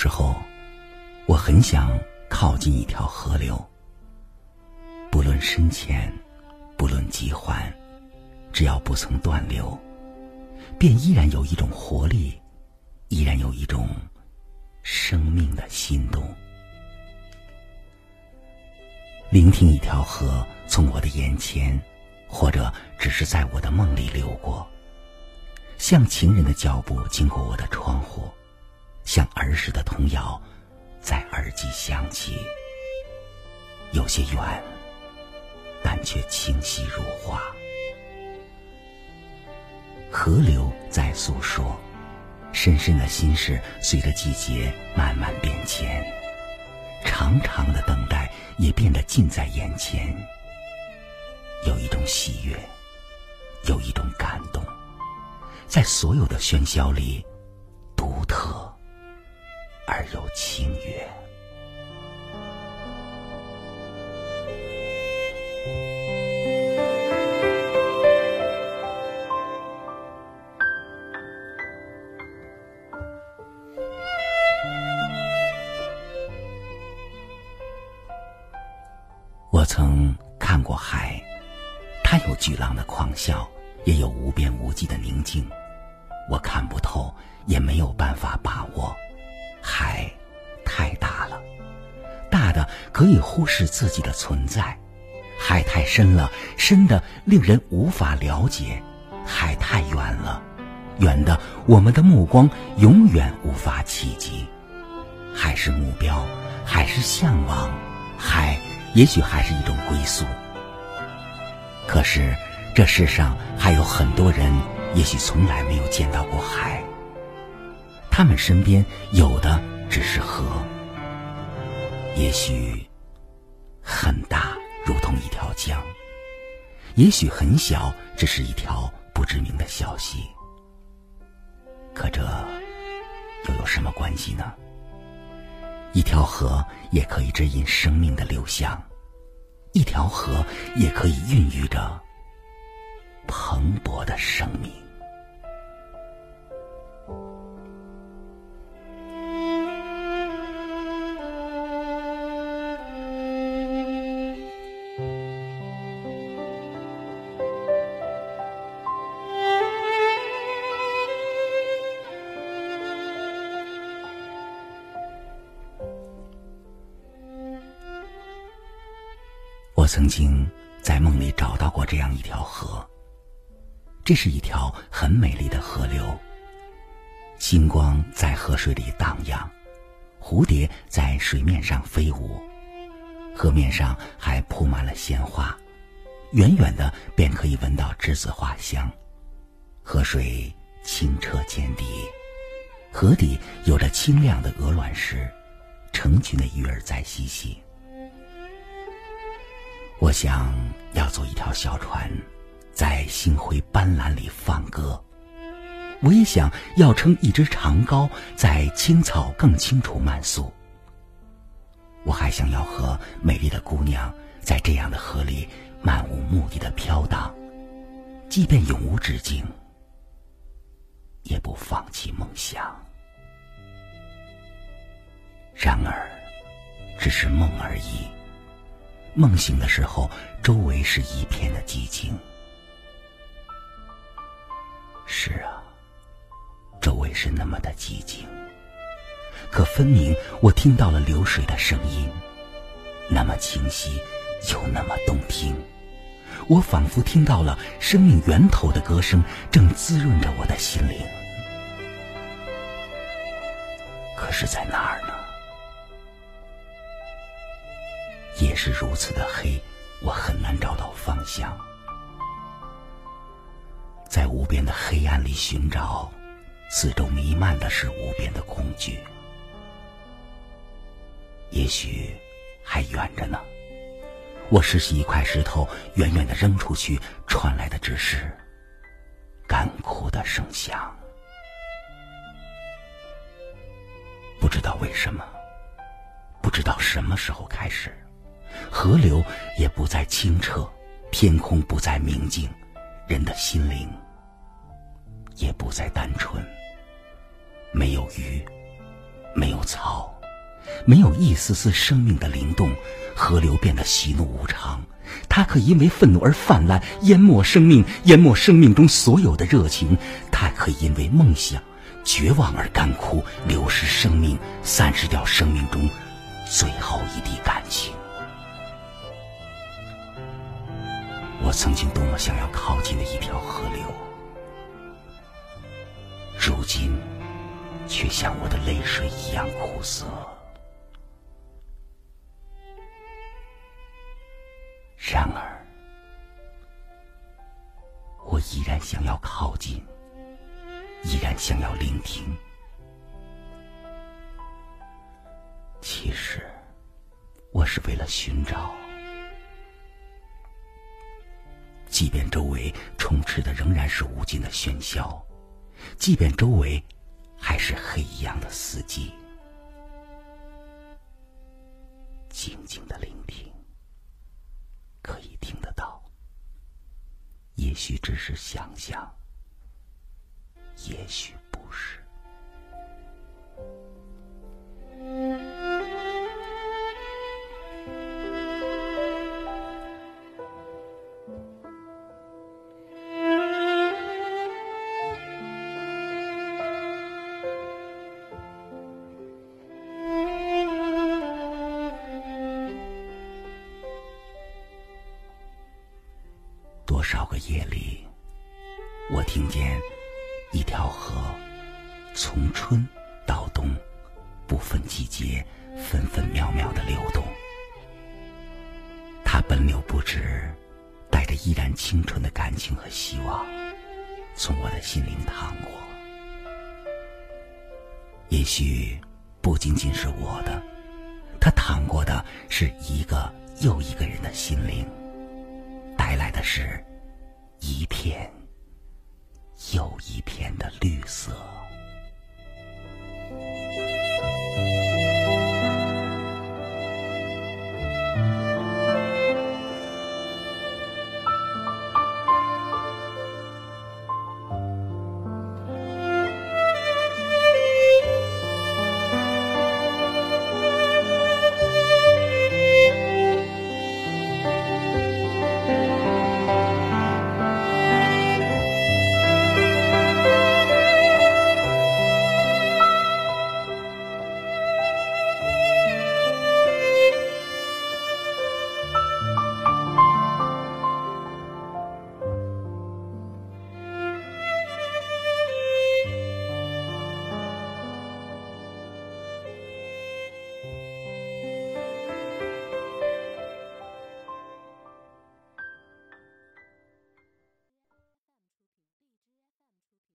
时候，我很想靠近一条河流，不论深浅，不论急缓，只要不曾断流，便依然有一种活力，依然有一种生命的心动。聆听一条河从我的眼前，或者只是在我的梦里流过，像情人的脚步经过我的窗户。像儿时的童谣，在耳际响起，有些远，但却清晰如画。河流在诉说，深深的心事随着季节慢慢变迁，长长的等待也变得近在眼前。有一种喜悦，有一种感动，在所有的喧嚣里，而又清远。我曾看过海，它有巨浪的狂啸，也有无边无际的宁静。我看不透，也没有办法把握。海太大了，大的可以忽视自己的存在；海太深了，深的令人无法了解；海太远了，远的我们的目光永远无法企及。海是目标，海是向往，海也许还是一种归宿。可是，这世上还有很多人，也许从来没有见到过海。他们身边有的只是河，也许很大，如同一条江；也许很小，只是一条不知名的小溪。可这又有什么关系呢？一条河也可以指引生命的流向，一条河也可以孕育着蓬勃的生命。曾经在梦里找到过这样一条河。这是一条很美丽的河流。星光在河水里荡漾，蝴蝶在水面上飞舞，河面上还铺满了鲜花，远远的便可以闻到栀子花香。河水清澈见底，河底有着清亮的鹅卵石，成群的鱼儿在嬉戏。我想要做一条小船，在星辉斑斓里放歌。我也想要撑一支长篙，在青草更清楚漫溯。我还想要和美丽的姑娘在这样的河里漫无目的的飘荡，即便永无止境，也不放弃梦想。然而，只是梦而已。梦醒的时候，周围是一片的寂静。是啊，周围是那么的寂静。可分明我听到了流水的声音，那么清晰，又那么动听。我仿佛听到了生命源头的歌声，正滋润着我的心灵。可是，在哪儿呢？也是如此的黑，我很难找到方向。在无边的黑暗里寻找，四周弥漫的是无边的恐惧。也许还远着呢。我拾起一块石头，远远的扔出去，传来的只是干枯的声响。不知道为什么，不知道什么时候开始。河流也不再清澈，天空不再明净，人的心灵也不再单纯。没有鱼，没有草，没有一丝丝生命的灵动，河流变得喜怒无常。它可因为愤怒而泛滥，淹没生命，淹没生命中所有的热情；它可因为梦想、绝望而干枯，流失生命，散失掉生命中最后一滴感情。我曾经多么想要靠近的一条河流，如今却像我的泪水一样苦涩。然而，我依然想要靠近，依然想要聆听。其实，我是为了寻找。即便周围充斥的仍然是无尽的喧嚣，即便周围还是黑一样的四季，静静的聆听，可以听得到。也许只是想想，也许多少个夜里，我听见一条河从春到冬，不分季节，分分秒秒的流动。它奔流不止，带着依然清纯的感情和希望，从我的心灵淌过。也许不仅仅是我的，它淌过的是一个又一个人的心灵。带来的是一片又一片的绿色。